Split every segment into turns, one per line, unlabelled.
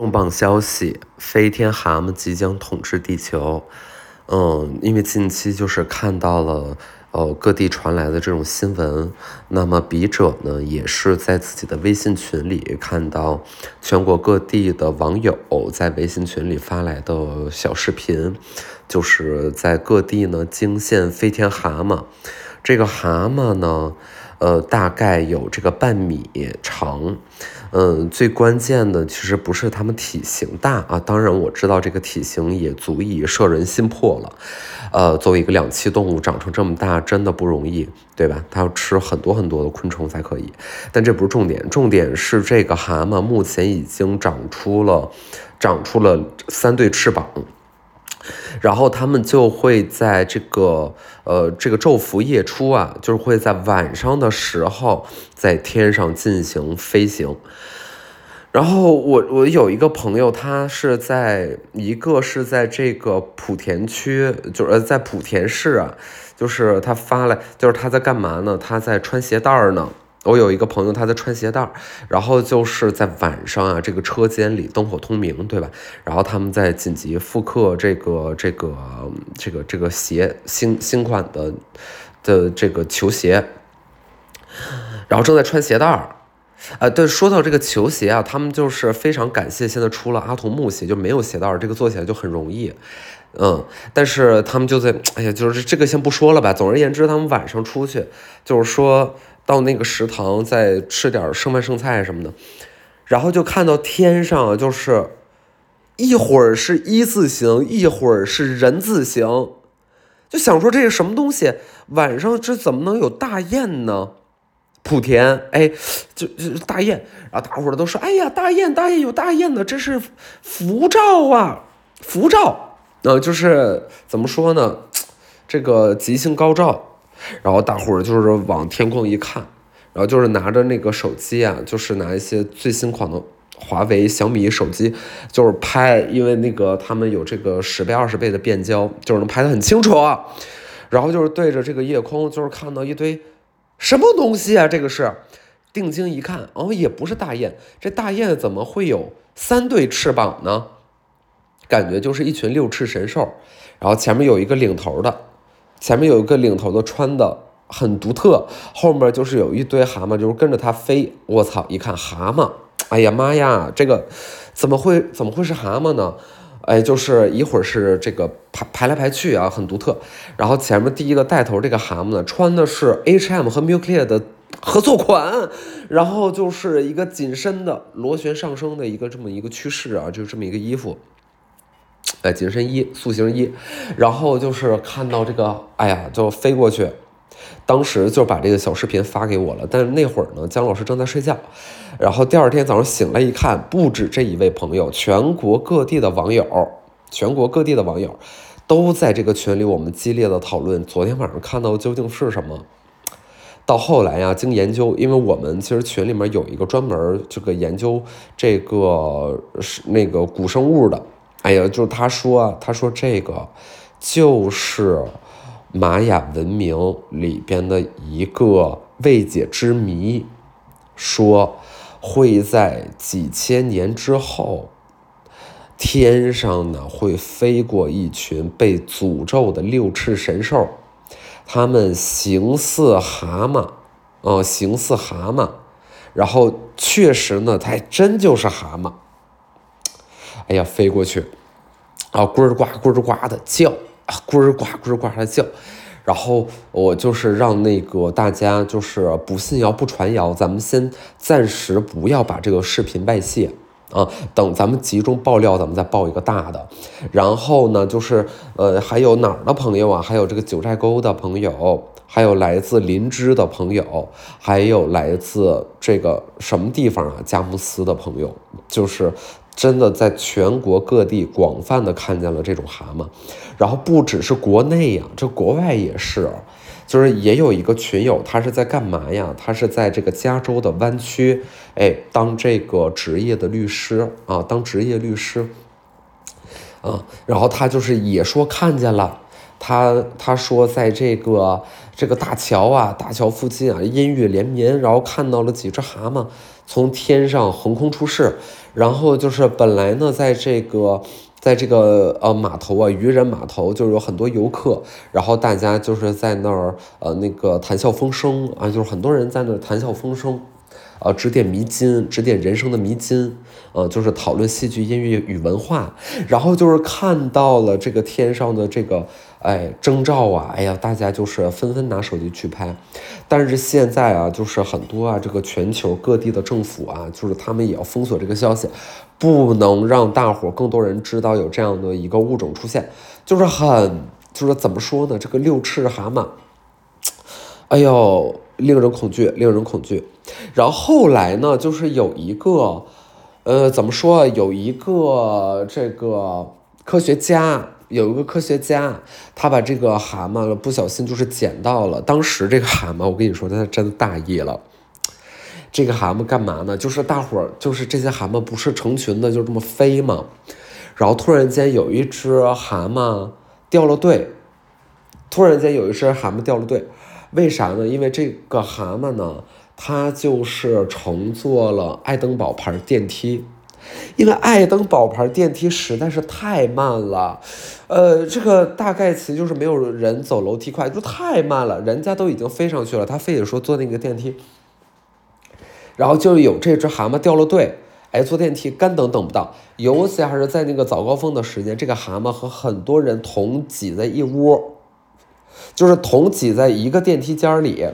重磅消息：飞天蛤蟆即将统治地球。嗯，因为近期就是看到了，呃，各地传来的这种新闻。那么笔者呢，也是在自己的微信群里看到全国各地的网友在微信群里发来的小视频，就是在各地呢惊现飞天蛤蟆。这个蛤蟆呢，呃，大概有这个半米长。嗯，最关键的其实不是它们体型大啊，当然我知道这个体型也足以摄人心魄了。呃，作为一个两栖动物，长成这么大真的不容易，对吧？它要吃很多很多的昆虫才可以。但这不是重点，重点是这个蛤蟆目前已经长出了，长出了三对翅膀。然后他们就会在这个呃这个昼伏夜出啊，就是会在晚上的时候在天上进行飞行。然后我我有一个朋友，他是在一个是在这个莆田区，就是在莆田市啊，就是他发来，就是他在干嘛呢？他在穿鞋带儿呢。我有一个朋友，他在穿鞋带儿，然后就是在晚上啊，这个车间里灯火通明，对吧？然后他们在紧急复刻这个这个这个这个鞋新新款的的这个球鞋，然后正在穿鞋带儿。啊，对，说到这个球鞋啊，他们就是非常感谢现在出了阿童木鞋，就没有鞋带儿，这个做起来就很容易。嗯，但是他们就在，哎呀，就是这个先不说了吧。总而言之，他们晚上出去，就是说。到那个食堂再吃点剩饭剩菜什么的，然后就看到天上就是一会儿是一字形，一会儿是人字形，就想说这是什么东西？晚上这怎么能有大雁呢？莆田，哎，就就大雁，然后大伙儿都说：“哎呀，大雁，大雁有大雁呢，这是福兆啊，福兆。”呃，就是怎么说呢？这个吉星高照。然后大伙儿就是往天空一看，然后就是拿着那个手机啊，就是拿一些最新款的华为、小米手机，就是拍，因为那个他们有这个十倍、二十倍的变焦，就是能拍得很清楚。然后就是对着这个夜空，就是看到一堆什么东西啊？这个是定睛一看，哦，也不是大雁，这大雁怎么会有三对翅膀呢？感觉就是一群六翅神兽，然后前面有一个领头的。前面有一个领头的穿的很独特，后面就是有一堆蛤蟆，就是跟着它飞。我操！一看蛤蟆，哎呀妈呀，这个怎么会怎么会是蛤蟆呢？哎，就是一会儿是这个排排来排去啊，很独特。然后前面第一个带头这个蛤蟆呢，穿的是 H&M 和 Mugler 的合作款，然后就是一个紧身的螺旋上升的一个这么一个趋势啊，就是这么一个衣服。哎，紧身衣、塑形衣，然后就是看到这个，哎呀，就飞过去。当时就把这个小视频发给我了，但是那会儿呢，姜老师正在睡觉。然后第二天早上醒来一看，不止这一位朋友，全国各地的网友，全国各地的网友都在这个群里，我们激烈的讨论昨天晚上看到究竟是什么。到后来呀，经研究，因为我们其实群里面有一个专门这个研究这个是那个古生物的。哎呀，就是他说，他说这个就是玛雅文明里边的一个未解之谜，说会在几千年之后，天上呢会飞过一群被诅咒的六翅神兽，它们形似蛤蟆，哦，形似蛤蟆，然后确实呢，它还真就是蛤蟆。哎呀，飞过去，啊，咕儿呱呱呱呱的叫，啊，呱呱呱呱的叫，然后我就是让那个大家就是不信谣不传谣，咱们先暂时不要把这个视频外泄啊，等咱们集中爆料，咱们再爆一个大的。然后呢，就是呃，还有哪儿的朋友啊？还有这个九寨沟的朋友，还有来自林芝的朋友，还有来自这个什么地方啊？佳木斯的朋友，就是。真的在全国各地广泛的看见了这种蛤蟆，然后不只是国内呀，这国外也是，就是也有一个群友，他是在干嘛呀？他是在这个加州的湾区，哎，当这个职业的律师啊，当职业律师，啊，然后他就是也说看见了，他他说在这个这个大桥啊，大桥附近啊，阴雨连绵，然后看到了几只蛤蟆从天上横空出世。然后就是本来呢，在这个。在这个呃码头啊，渔人码头就是有很多游客，然后大家就是在那儿呃那个谈笑风生啊，就是很多人在那儿谈笑风生，呃指点迷津，指点人生的迷津，呃就是讨论戏剧、音乐与文化，然后就是看到了这个天上的这个。哎，征兆啊！哎呀，大家就是纷纷拿手机去拍，但是现在啊，就是很多啊，这个全球各地的政府啊，就是他们也要封锁这个消息，不能让大伙更多人知道有这样的一个物种出现，就是很，就是怎么说呢？这个六翅蛤蟆，哎呦，令人恐惧，令人恐惧。然后后来呢，就是有一个，呃，怎么说？有一个这个科学家。有一个科学家，他把这个蛤蟆了不小心就是捡到了。当时这个蛤蟆，我跟你说，他真的大意了。这个蛤蟆干嘛呢？就是大伙儿，就是这些蛤蟆不是成群的就这么飞吗？然后突然间有一只蛤蟆掉了队。突然间有一只蛤蟆掉了队，为啥呢？因为这个蛤蟆呢，它就是乘坐了爱登堡牌电梯。因为爱登堡牌电梯实在是太慢了，呃，这个大概其就是没有人走楼梯快，就太慢了。人家都已经飞上去了，他非得说坐那个电梯，然后就有这只蛤蟆掉了队，哎，坐电梯干等等不到，尤其还是在那个早高峰的时间，这个蛤蟆和很多人同挤在一窝，就是同挤在一个电梯间里。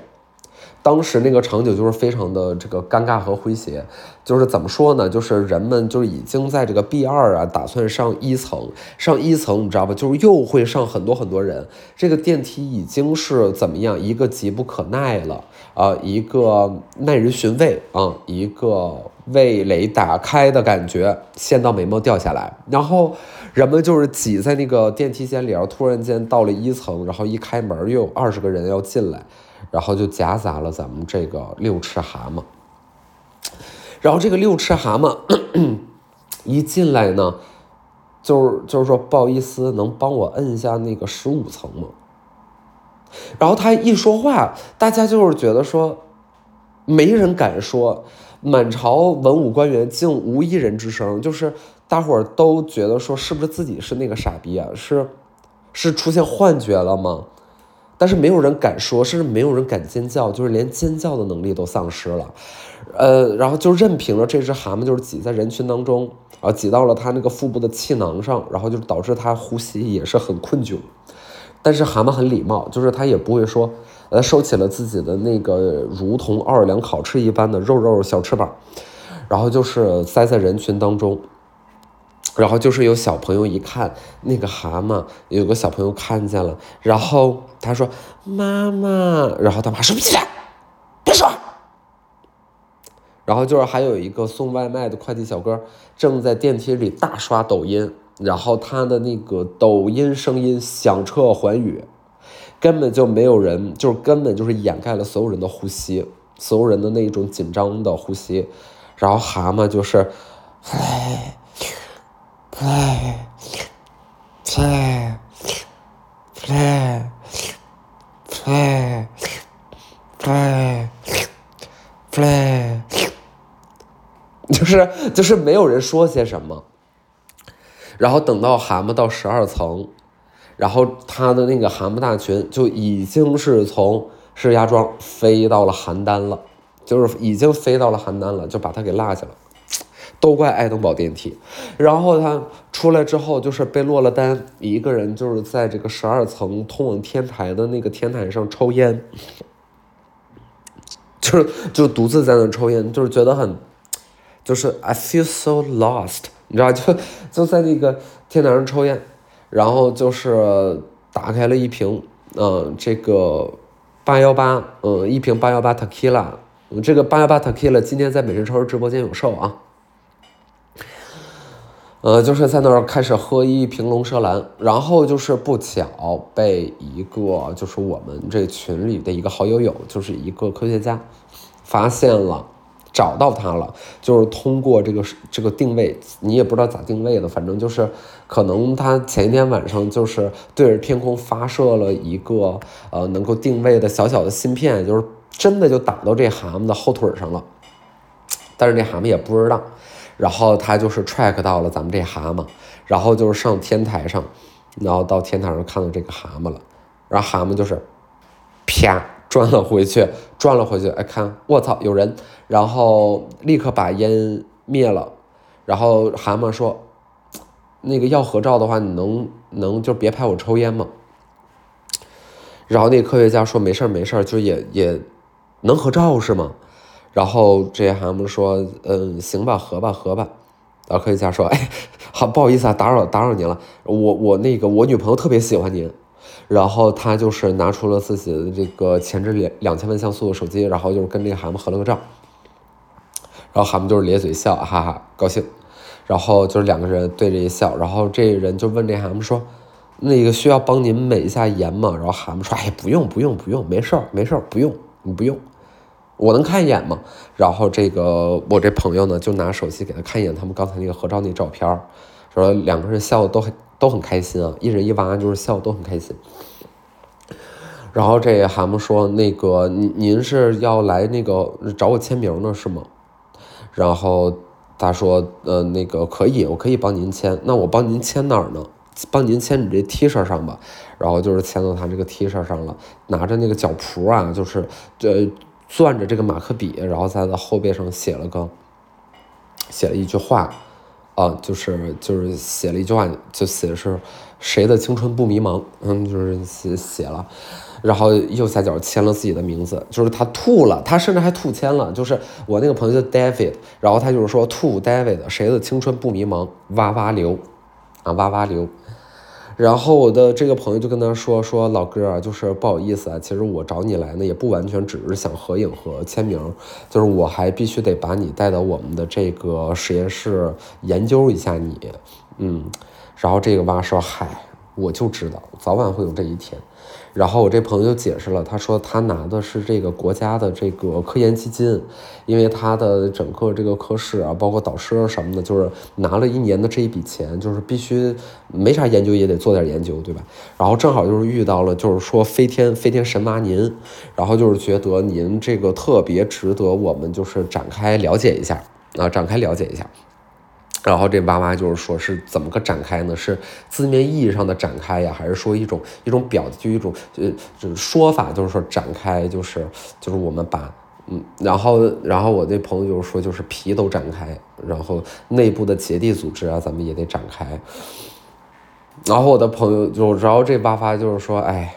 当时那个场景就是非常的这个尴尬和诙谐，就是怎么说呢？就是人们就是已经在这个 B 二啊，打算上一层，上一层你知道吧？就是又会上很多很多人，这个电梯已经是怎么样？一个急不可耐了啊，一个耐人寻味啊，一个味蕾打开的感觉，陷到眉毛掉下来，然后人们就是挤在那个电梯间里，然后突然间到了一层，然后一开门又有二十个人要进来。然后就夹杂了咱们这个六翅蛤蟆，然后这个六翅蛤蟆 一进来呢，就是就是说不好意思，能帮我摁一下那个十五层吗？然后他一说话，大家就是觉得说，没人敢说，满朝文武官员竟无一人之声，就是大伙儿都觉得说，是不是自己是那个傻逼啊？是是出现幻觉了吗？但是没有人敢说，甚至没有人敢尖叫，就是连尖叫的能力都丧失了，呃，然后就任凭了这只蛤蟆就是挤在人群当中，啊，挤到了它那个腹部的气囊上，然后就导致它呼吸也是很困窘。但是蛤蟆很礼貌，就是它也不会说，呃，收起了自己的那个如同奥尔良烤翅一般的肉肉小翅膀，然后就是塞在人群当中。然后就是有小朋友一看那个蛤蟆，有个小朋友看见了，然后他说：“妈妈。”然后他妈说：“不起来，别说。”然后就是还有一个送外卖的快递小哥正在电梯里大刷抖音，然后他的那个抖音声音响彻寰宇，根本就没有人，就是根本就是掩盖了所有人的呼吸，所有人的那种紧张的呼吸，然后蛤蟆就是，唉。Fly, fly, fly, fly, fly, fly，就是就是没有人说些什么，然后等到蛤蟆到十二层，然后他的那个蛤蟆大群就已经是从石家庄飞到了邯郸了，就是已经飞到了邯郸了，就把他给落下了。都怪爱登堡电梯，然后他出来之后就是被落了单，一个人就是在这个十二层通往天台的那个天台上抽烟，就是就独自在那抽烟，就是觉得很，就是 I feel so lost，你知道 就就在那个天台上抽烟，然后就是打开了一瓶，嗯，这个八幺八，嗯，一瓶八幺八 tequila，这个八幺八 tequila 今天在美食超市直播间有售啊。呃，就是在那儿开始喝一瓶龙舌兰，然后就是不巧被一个就是我们这群里的一个好友友，就是一个科学家发现了，找到他了，就是通过这个这个定位，你也不知道咋定位的，反正就是可能他前一天晚上就是对着天空发射了一个呃能够定位的小小的芯片，就是真的就打到这蛤蟆的后腿上了，但是那蛤蟆也不知道。然后他就是 track 到了咱们这蛤蟆，然后就是上天台上，然后到天台上看到这个蛤蟆了，然后蛤蟆就是啪转了回去，转了回去，哎，看我操有人，然后立刻把烟灭了，然后蛤蟆说，那个要合照的话，你能能就别拍我抽烟吗？然后那科学家说没事儿没事儿，就也也能合照是吗？然后这蛤蟆说，嗯，行吧，合吧合吧。然后科学家说，哎，好不好意思啊，打扰打扰您了，我我那个我女朋友特别喜欢您。然后他就是拿出了自己的这个前置两两千万像素的手机，然后就是跟这个蛤蟆合了个照。然后蛤蟆就是咧嘴笑，哈哈，高兴。然后就是两个人对着一笑，然后这人就问这蛤蟆说。那个需要帮您美一下颜吗？然后蛤蟆说：“哎，不用不用不用，没事儿没事儿，不用你不用，我能看一眼吗？”然后这个我这朋友呢就拿手机给他看一眼他们刚才那个合照那照片儿，说两个人笑的都很都很开心啊，一人一娃就是笑的都很开心。然后这蛤蟆说：“那个您您是要来那个找我签名呢是吗？”然后他说：“呃，那个可以，我可以帮您签，那我帮您签哪儿呢？”帮您签你这 T 恤上吧，然后就是签到他这个 T 恤上了，拿着那个脚蹼啊，就是这攥着这个马克笔，然后在他的后背上写了个写了一句话，啊，就是就是写了一句话，就写的是谁的青春不迷茫，嗯，就是写写了，然后右下角签了自己的名字，就是他吐了，他甚至还吐签了，就是我那个朋友叫 David，然后他就是说吐 David，谁的青春不迷茫，哇哇流，啊哇哇流。然后我的这个朋友就跟他说说老哥啊，就是不好意思啊，其实我找你来呢也不完全只是想合影和签名，就是我还必须得把你带到我们的这个实验室研究一下你，嗯，然后这个蛙说嗨，我就知道早晚会有这一天。然后我这朋友就解释了，他说他拿的是这个国家的这个科研基金，因为他的整个这个科室啊，包括导师什么的，就是拿了一年的这一笔钱，就是必须没啥研究也得做点研究，对吧？然后正好就是遇到了，就是说飞天飞天神妈您，然后就是觉得您这个特别值得我们就是展开了解一下啊，展开了解一下。然后这娃娃就是说是怎么个展开呢？是字面意义上的展开呀，还是说一种一种表就一种呃就说法，就是说展开就是就是我们把嗯，然后然后我那朋友就是说就是皮都展开，然后内部的结缔组织啊，咱们也得展开。然后我的朋友就然后这娃娃就是说，哎，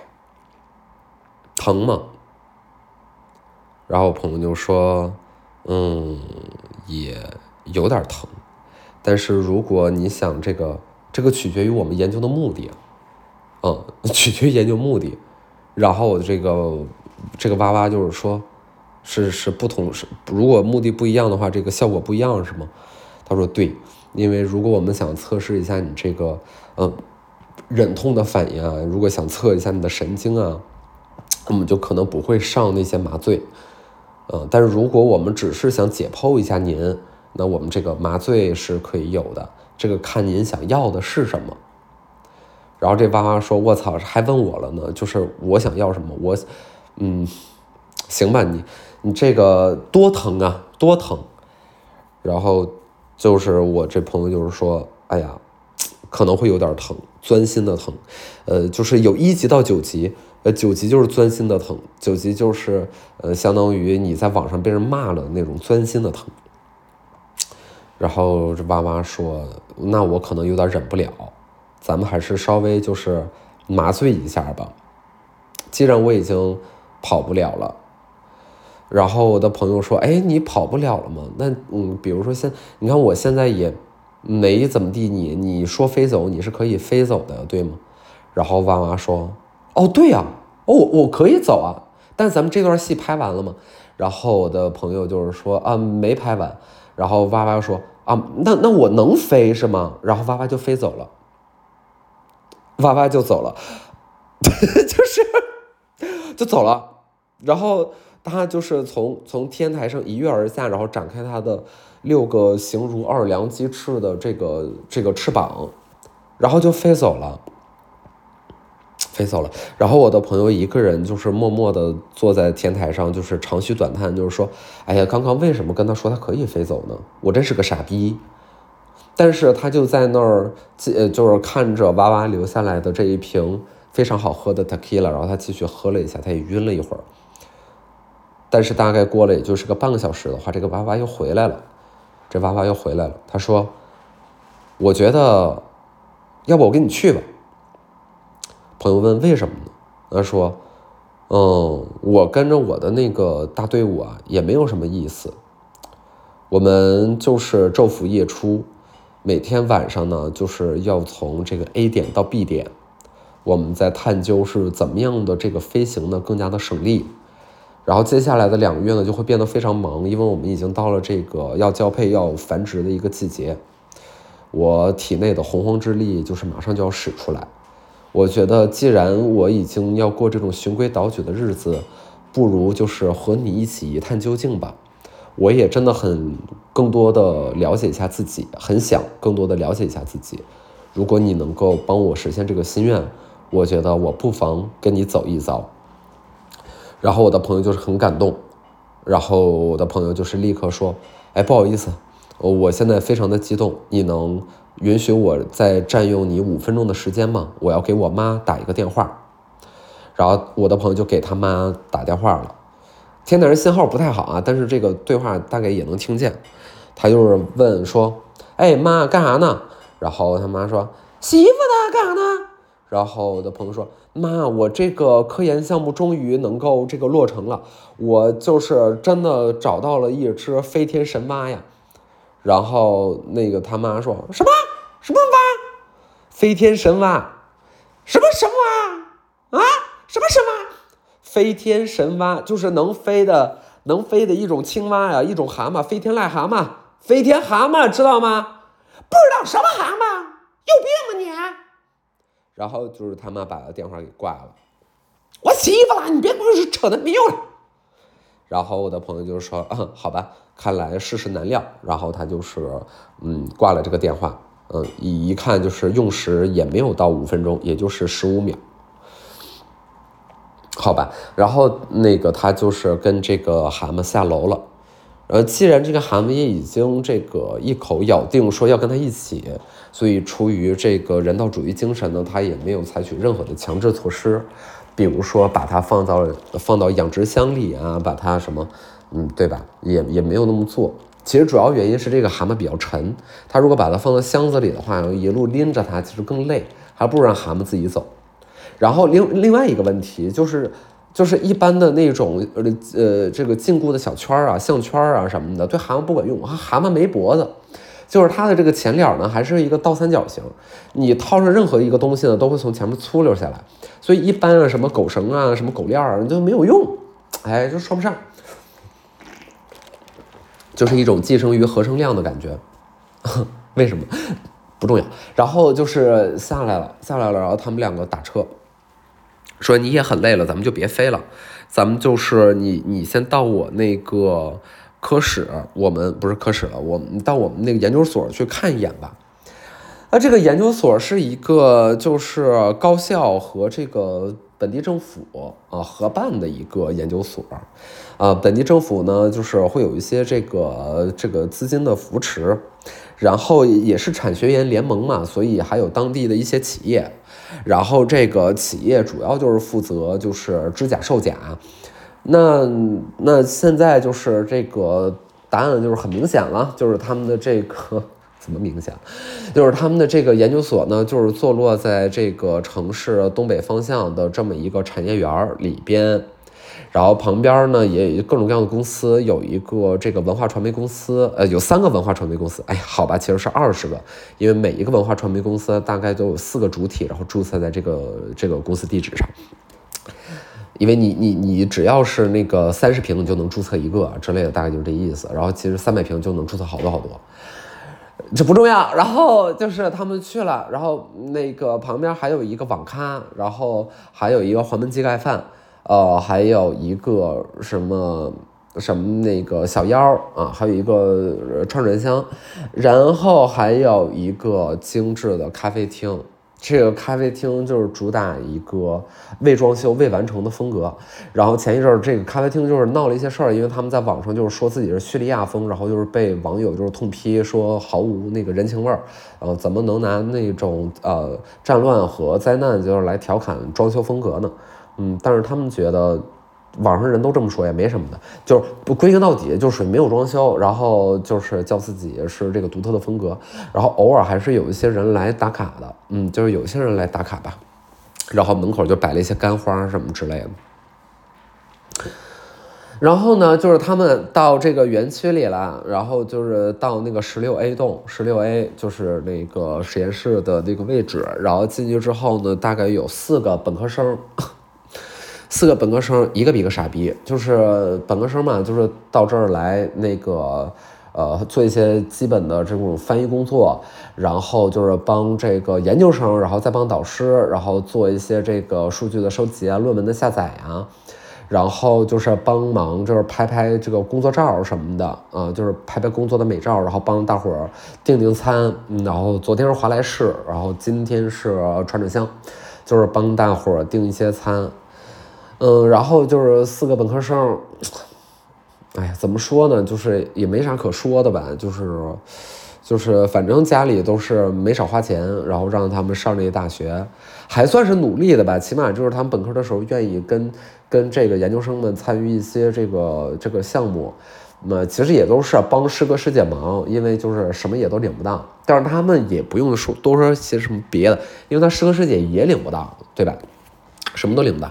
疼吗？然后我朋友就说，嗯，也有点疼。但是如果你想这个，这个取决于我们研究的目的，嗯，取决于研究目的。然后这个这个娃娃就是说，是是不同是，如果目的不一样的话，这个效果不一样是吗？他说对，因为如果我们想测试一下你这个嗯忍痛的反应啊，如果想测一下你的神经啊，我们就可能不会上那些麻醉，嗯，但是如果我们只是想解剖一下您。那我们这个麻醉是可以有的，这个看您想要的是什么。然后这娃娃说：“我操，还问我了呢，就是我想要什么？我，嗯，行吧，你你这个多疼啊，多疼。”然后就是我这朋友就是说：“哎呀，可能会有点疼，钻心的疼。呃，就是有一级到九级，呃，九级就是钻心的疼，九级就是呃，相当于你在网上被人骂了那种钻心的疼。”然后这娃娃说：“那我可能有点忍不了，咱们还是稍微就是麻醉一下吧。既然我已经跑不了了。”然后我的朋友说：“哎，你跑不了了吗？那嗯，比如说现你看我现在也没怎么地，你你说飞走你是可以飞走的，对吗？”然后娃娃说：“哦，对呀，哦，我可以走啊。但咱们这段戏拍完了吗？”然后我的朋友就是说：“啊，没拍完。”然后娃娃说啊，那那我能飞是吗？然后娃娃就飞走了，娃娃就走了，就是就走了。然后他就是从从天台上一跃而下，然后展开他的六个形如奥尔良鸡翅的这个这个翅膀，然后就飞走了。飞走了。然后我的朋友一个人就是默默地坐在天台上，就是长吁短叹，就是说：“哎呀，刚刚为什么跟他说他可以飞走呢？我真是个傻逼。”但是他就在那儿，呃，就是看着娃娃留下来的这一瓶非常好喝的 tequila，然后他继续喝了一下，他也晕了一会儿。但是大概过了也就是个半个小时的话，这个娃娃又回来了。这娃娃又回来了，他说：“我觉得，要不我跟你去吧。”朋友问：“为什么呢？”他说：“嗯，我跟着我的那个大队伍啊，也没有什么意思。我们就是昼伏夜出，每天晚上呢，就是要从这个 A 点到 B 点，我们在探究是怎么样的这个飞行呢更加的省力。”然后接下来的两个月呢，就会变得非常忙，因为我们已经到了这个要交配、要繁殖的一个季节。我体内的洪荒之力就是马上就要使出来。我觉得，既然我已经要过这种循规蹈矩的日子，不如就是和你一起一探究竟吧。我也真的很更多的了解一下自己，很想更多的了解一下自己。如果你能够帮我实现这个心愿，我觉得我不妨跟你走一遭。然后我的朋友就是很感动，然后我的朋友就是立刻说：“哎，不好意思，我现在非常的激动，你能允许我再占用你五分钟的时间吗？我要给我妈打一个电话。”然后我的朋友就给他妈打电话了，天台人信号不太好啊，但是这个对话大概也能听见。他就是问说：“哎，妈干啥呢？”然后他妈说：“洗衣服呢，干啥呢？”然后我的朋友说。妈，我这个科研项目终于能够这个落成了，我就是真的找到了一只飞天神蛙呀。然后那个他妈说什么什么蛙？飞天神蛙？什么神蛙？啊？什么神蛙？飞天神蛙就是能飞的能飞的一种青蛙呀，一种蛤蟆，飞天癞蛤蟆，飞天蛤蟆知道吗？不知道什么蛤蟆？有病吧你？然后就是他妈把电话给挂了，我洗衣服了，你别光是扯那没用的。然后我的朋友就说：“嗯，好吧，看来世事难料。”然后他就是嗯挂了这个电话，嗯一一看就是用时也没有到五分钟，也就是十五秒，好吧。然后那个他就是跟这个蛤蟆下楼了。呃，既然这个蛤蟆也已经这个一口咬定说要跟他一起，所以出于这个人道主义精神呢，他也没有采取任何的强制措施，比如说把它放到放到养殖箱里啊，把它什么，嗯，对吧？也也没有那么做。其实主要原因是这个蛤蟆比较沉，他如果把它放到箱子里的话，一路拎着它其实更累，还不如让蛤蟆自己走。然后另另外一个问题就是。就是一般的那种呃呃这个禁锢的小圈啊、项圈啊什么的，对蛤蟆不管用。蛤蟆没脖子，就是它的这个前脸呢还是一个倒三角形，你套上任何一个东西呢，都会从前面粗溜下来。所以一般啊，什么狗绳啊、什么狗链儿就没有用，哎，就说不上，就是一种寄生于合成量的感觉。为什么？不重要。然后就是下来了，下来了，然后他们两个打车。说你也很累了，咱们就别飞了，咱们就是你，你先到我那个科室，我们不是科室了，我们到我们那个研究所去看一眼吧。那这个研究所是一个就是高校和这个本地政府啊合办的一个研究所，啊，本地政府呢就是会有一些这个这个资金的扶持，然后也是产学研联盟嘛，所以还有当地的一些企业。然后这个企业主要就是负责就是制假售假，那那现在就是这个答案就是很明显了，就是他们的这个 怎么明显？就是他们的这个研究所呢，就是坐落在这个城市东北方向的这么一个产业园里边。然后旁边呢也各种各样的公司，有一个这个文化传媒公司，呃，有三个文化传媒公司。哎，好吧，其实是二十个，因为每一个文化传媒公司大概都有四个主体，然后注册在这个这个公司地址上。因为你你你只要是那个三十平，你就能注册一个之类的，大概就是这意思。然后其实三百平就能注册好多好多，这不重要。然后就是他们去了，然后那个旁边还有一个网咖，然后还有一个黄焖鸡盖饭。呃，还有一个什么什么那个小妖啊，还有一个串串香，然后还有一个精致的咖啡厅这个咖啡厅就是主打一个未装修、未完成的风格。然后前一阵儿，这个咖啡厅就是闹了一些事儿，因为他们在网上就是说自己是叙利亚风，然后就是被网友就是痛批说毫无那个人情味儿，呃，怎么能拿那种呃战乱和灾难就是来调侃装修风格呢？嗯，但是他们觉得。网上人都这么说也没什么的，就是不归根到底就是属于没有装修，然后就是叫自己是这个独特的风格，然后偶尔还是有一些人来打卡的，嗯，就是有些人来打卡吧，然后门口就摆了一些干花什么之类的。然后呢，就是他们到这个园区里了，然后就是到那个十六 A 栋，十六 A 就是那个实验室的那个位置，然后进去之后呢，大概有四个本科生。四个本科生，一个比一个傻逼。就是本科生嘛，就是到这儿来那个，呃，做一些基本的这种翻译工作，然后就是帮这个研究生，然后再帮导师，然后做一些这个数据的收集啊、论文的下载啊，然后就是帮忙，就是拍拍这个工作照什么的啊，就是拍拍工作的美照，然后帮大伙儿订订餐。然后昨天是华莱士，然后今天是传纸箱，就是帮大伙儿订一些餐。嗯，然后就是四个本科生，哎呀，怎么说呢？就是也没啥可说的吧，就是，就是反正家里都是没少花钱，然后让他们上这个大学，还算是努力的吧。起码就是他们本科的时候愿意跟跟这个研究生们参与一些这个这个项目，那其实也都是帮师哥师姐忙，因为就是什么也都领不到，但是他们也不用说多说些什么别的，因为他师哥师姐也领不到，对吧？什么都领的。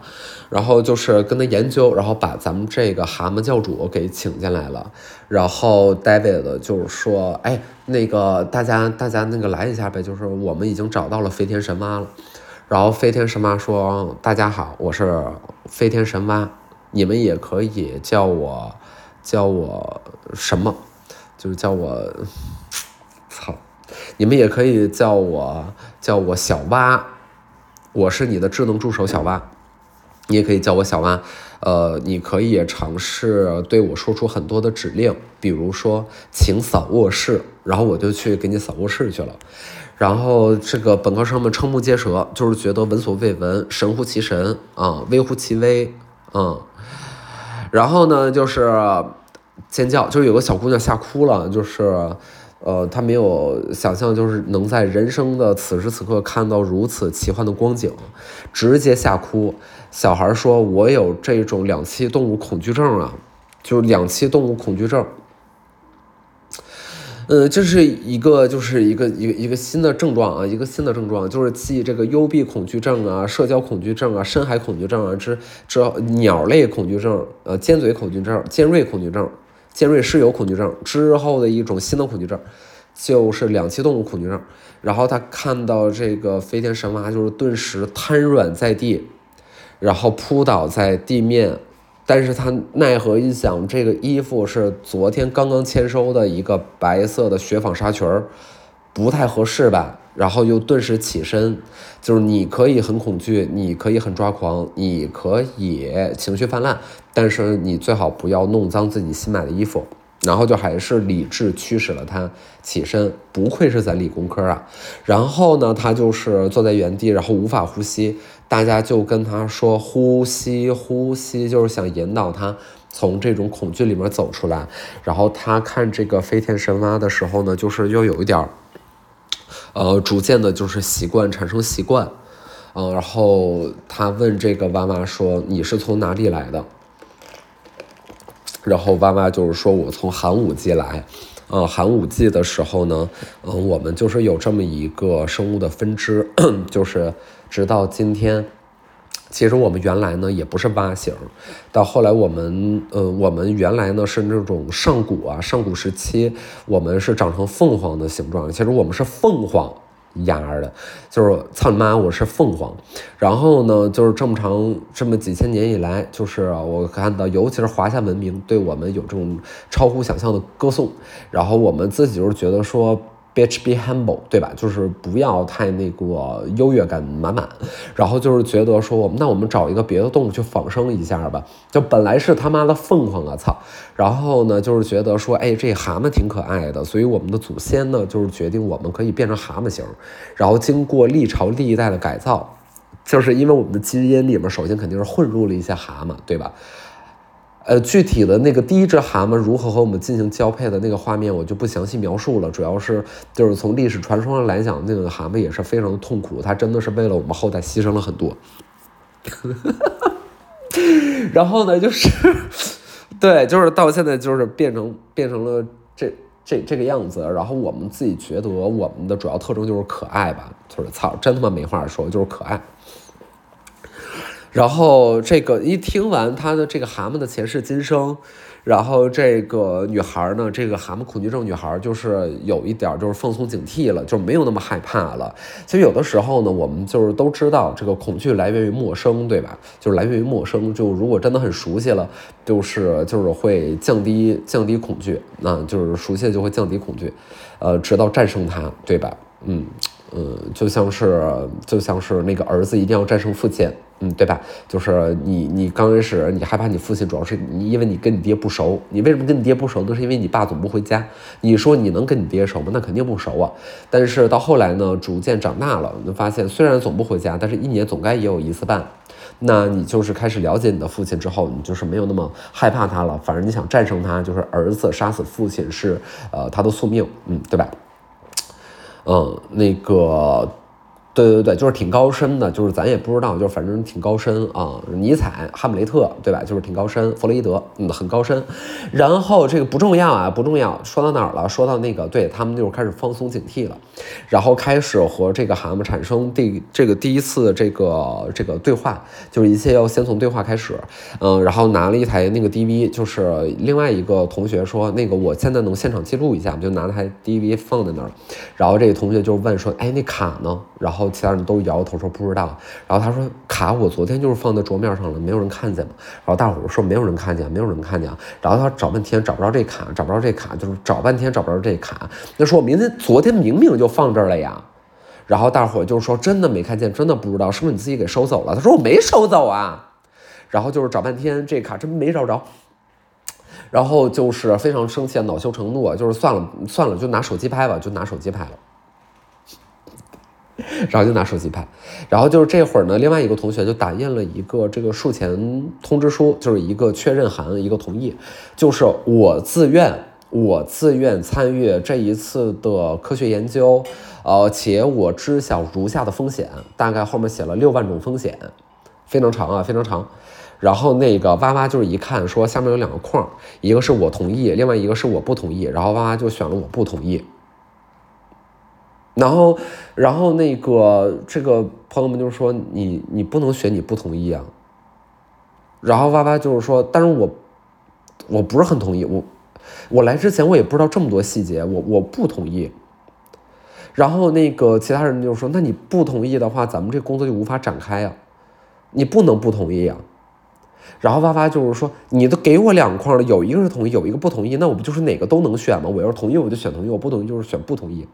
然后就是跟他研究，然后把咱们这个蛤蟆教主给请进来了。然后 David 就是说：“哎，那个大家大家那个来一下呗，就是我们已经找到了飞天神蛙了。”然后飞天神妈说：“大家好，我是飞天神蛙，你们也可以叫我叫我什么，就是叫我操，你们也可以叫我叫我小蛙，我是你的智能助手小蛙。”你也可以叫我小蛙，呃，你可以尝试对我说出很多的指令，比如说请扫卧室，然后我就去给你扫卧室去了。然后这个本科生们瞠目结舌，就是觉得闻所未闻，神乎其神啊，微乎其微，嗯。然后呢，就是尖叫，就是有个小姑娘吓哭了，就是。呃，他没有想象，就是能在人生的此时此刻看到如此奇幻的光景，直接吓哭。小孩说：“我有这种两栖动物恐惧症啊，就是两栖动物恐惧症。”呃，这是一个，就是一个一个一个新的症状啊，一个新的症状，就是继这个幽闭恐惧症啊、社交恐惧症啊、深海恐惧症啊之之鸟类恐惧症、呃尖嘴恐惧症、尖锐恐惧症。尖锐湿疣恐惧症之后的一种新的恐惧症，就是两栖动物恐惧症。然后他看到这个飞天神蛙，就是顿时瘫软在地，然后扑倒在地面。但是他奈何一想，这个衣服是昨天刚刚签收的一个白色的雪纺纱裙儿，不太合适吧？然后又顿时起身，就是你可以很恐惧，你可以很抓狂，你可以情绪泛滥，但是你最好不要弄脏自己新买的衣服。然后就还是理智驱使了他起身，不愧是咱理工科啊。然后呢，他就是坐在原地，然后无法呼吸。大家就跟他说呼吸，呼吸，就是想引导他从这种恐惧里面走出来。然后他看这个飞天神蛙的时候呢，就是又有一点。呃，逐渐的就是习惯产生习惯，嗯，然后他问这个娃娃说：“你是从哪里来的？”然后娃娃就是说：“我从寒武纪来。”呃，寒武纪的时候呢，嗯，我们就是有这么一个生物的分支，就是直到今天。其实我们原来呢也不是蛙形，到后来我们，呃，我们原来呢是那种上古啊，上古时期我们是长成凤凰的形状。其实我们是凤凰丫的，就是操你妈，我是凤凰。然后呢，就是这么长这么几千年以来，就是我看到，尤其是华夏文明对我们有这种超乎想象的歌颂。然后我们自己就是觉得说。Bitch be humble，对吧？就是不要太那个优越感满满，然后就是觉得说，那我们找一个别的动物去仿生一下吧。就本来是他妈的凤凰啊，操！然后呢，就是觉得说，哎，这蛤蟆挺可爱的，所以我们的祖先呢，就是决定我们可以变成蛤蟆型。然后经过历朝历代的改造，就是因为我们的基因里面，首先肯定是混入了一些蛤蟆，对吧？呃，具体的那个第一只蛤蟆如何和我们进行交配的那个画面，我就不详细描述了。主要是就是从历史传说上来讲，那个蛤蟆也是非常的痛苦，它真的是为了我们后代牺牲了很多。然后呢，就是对，就是到现在就是变成变成了这这这个样子。然后我们自己觉得我们的主要特征就是可爱吧，就是操，真他妈没话说，就是可爱。然后这个一听完他的这个蛤蟆的前世今生，然后这个女孩呢，这个蛤蟆恐惧症女孩就是有一点就是放松警惕了，就没有那么害怕了。其实有的时候呢，我们就是都知道这个恐惧来源于陌生，对吧？就是来源于陌生。就如果真的很熟悉了，就是就是会降低降低恐惧，那就是熟悉就会降低恐惧，呃，直到战胜它，对吧？嗯嗯，就像是就像是那个儿子一定要战胜父亲。嗯，对吧？就是你，你刚开始你害怕你父亲，主要是你因为你跟你爹不熟。你为什么跟你爹不熟？那是因为你爸总不回家。你说你能跟你爹熟吗？那肯定不熟啊。但是到后来呢，逐渐长大了，你发现虽然总不回家，但是一年总该也有一次半。那你就是开始了解你的父亲之后，你就是没有那么害怕他了。反正你想战胜他，就是儿子杀死父亲是呃他的宿命，嗯，对吧？嗯，那个。对对对，就是挺高深的，就是咱也不知道，就是反正挺高深啊。尼采、哈姆雷特，对吧？就是挺高深。弗洛伊德，嗯，很高深。然后这个不重要啊，不重要。说到哪儿了？说到那个，对他们就是开始放松警惕了，然后开始和这个蛤蟆产生第这个第一次这个这个对话，就是一切要先从对话开始。嗯，然后拿了一台那个 DV，就是另外一个同学说，那个我现在能现场记录一下，就拿台 DV 放在那儿。然后这个同学就问说，哎，那卡呢？然后其他人都摇头说不知道。然后他说卡我昨天就是放在桌面上了，没有人看见嘛。然后大伙儿说没有人看见，没有人看见。然后他找半天找不着这卡，找不着这卡，就是找半天找不着这卡。那说我明天昨天明明就放这儿了呀。然后大伙儿就说真的没看见，真的不知道，是不是你自己给收走了？他说我没收走啊。然后就是找半天这卡真没找着。然后就是非常生气，恼羞成怒，就是算了算了，就拿手机拍吧，就拿手机拍了。然后就拿手机拍，然后就是这会儿呢，另外一个同学就打印了一个这个术前通知书，就是一个确认函，一个同意，就是我自愿，我自愿参与这一次的科学研究，呃，且我知晓如下的风险，大概后面写了六万种风险，非常长啊，非常长。然后那个哇哇就是一看说下面有两个框，一个是我同意，另外一个是我不同意，然后哇哇就选了我不同意。然后，然后那个这个朋友们就说你你不能选你不同意啊。然后哇哇就是说，但是我我不是很同意，我我来之前我也不知道这么多细节，我我不同意。然后那个其他人就是说，那你不同意的话，咱们这工作就无法展开呀，你不能不同意啊。然后哇哇就是说，你都给我两块了，有一个是同意，有一个不同意，那我不就是哪个都能选吗？我要是同意我就选同意，我不同意就是选不同意。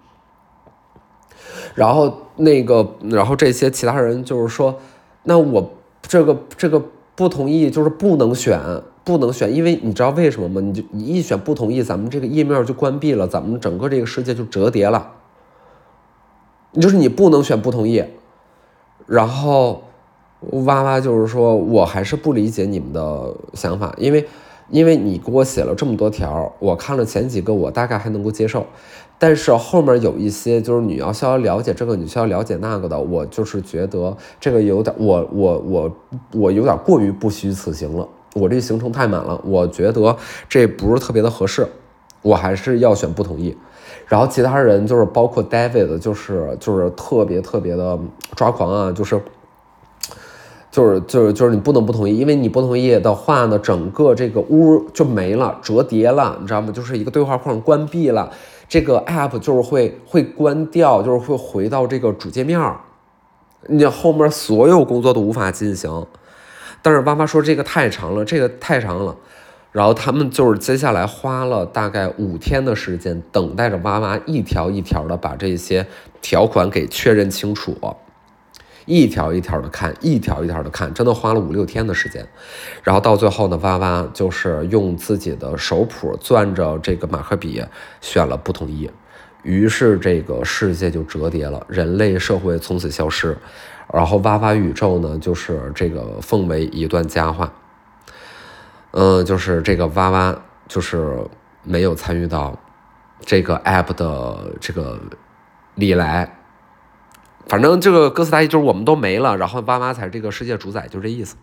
然后那个，然后这些其他人就是说，那我这个这个不同意，就是不能选，不能选，因为你知道为什么吗？你就你一选不同意，咱们这个页面就关闭了，咱们整个这个世界就折叠了。就是你不能选不同意。然后哇哇就是说我还是不理解你们的想法，因为因为你给我写了这么多条，我看了前几个，我大概还能够接受。但是后面有一些就是你要需要了解这个，你需要了解那个的，我就是觉得这个有点，我我我我有点过于不虚此行了，我这行程太满了，我觉得这不是特别的合适，我还是要选不同意。然后其他人就是包括 David，就是就是特别特别的抓狂啊，就是就是就是就是你不能不同意，因为你不同意的话呢，整个这个屋就没了，折叠了，你知道吗？就是一个对话框关闭了。这个 app 就是会会关掉，就是会回到这个主界面儿，你后面所有工作都无法进行。但是妈妈说这个太长了，这个太长了。然后他们就是接下来花了大概五天的时间，等待着哇哇一条一条的把这些条款给确认清楚，一条一条的看，一条一条的看，真的花了五六天的时间。然后到最后呢，哇哇就是用自己的手谱攥着这个马克笔选了不同意，于是这个世界就折叠了，人类社会从此消失，然后哇哇宇宙呢就是这个奉为一段佳话。嗯，就是这个哇哇，就是没有参与到这个 app 的这个里来。反正这个哥斯达黎就是我们都没了，然后爸妈才是这个世界主宰，就这意思。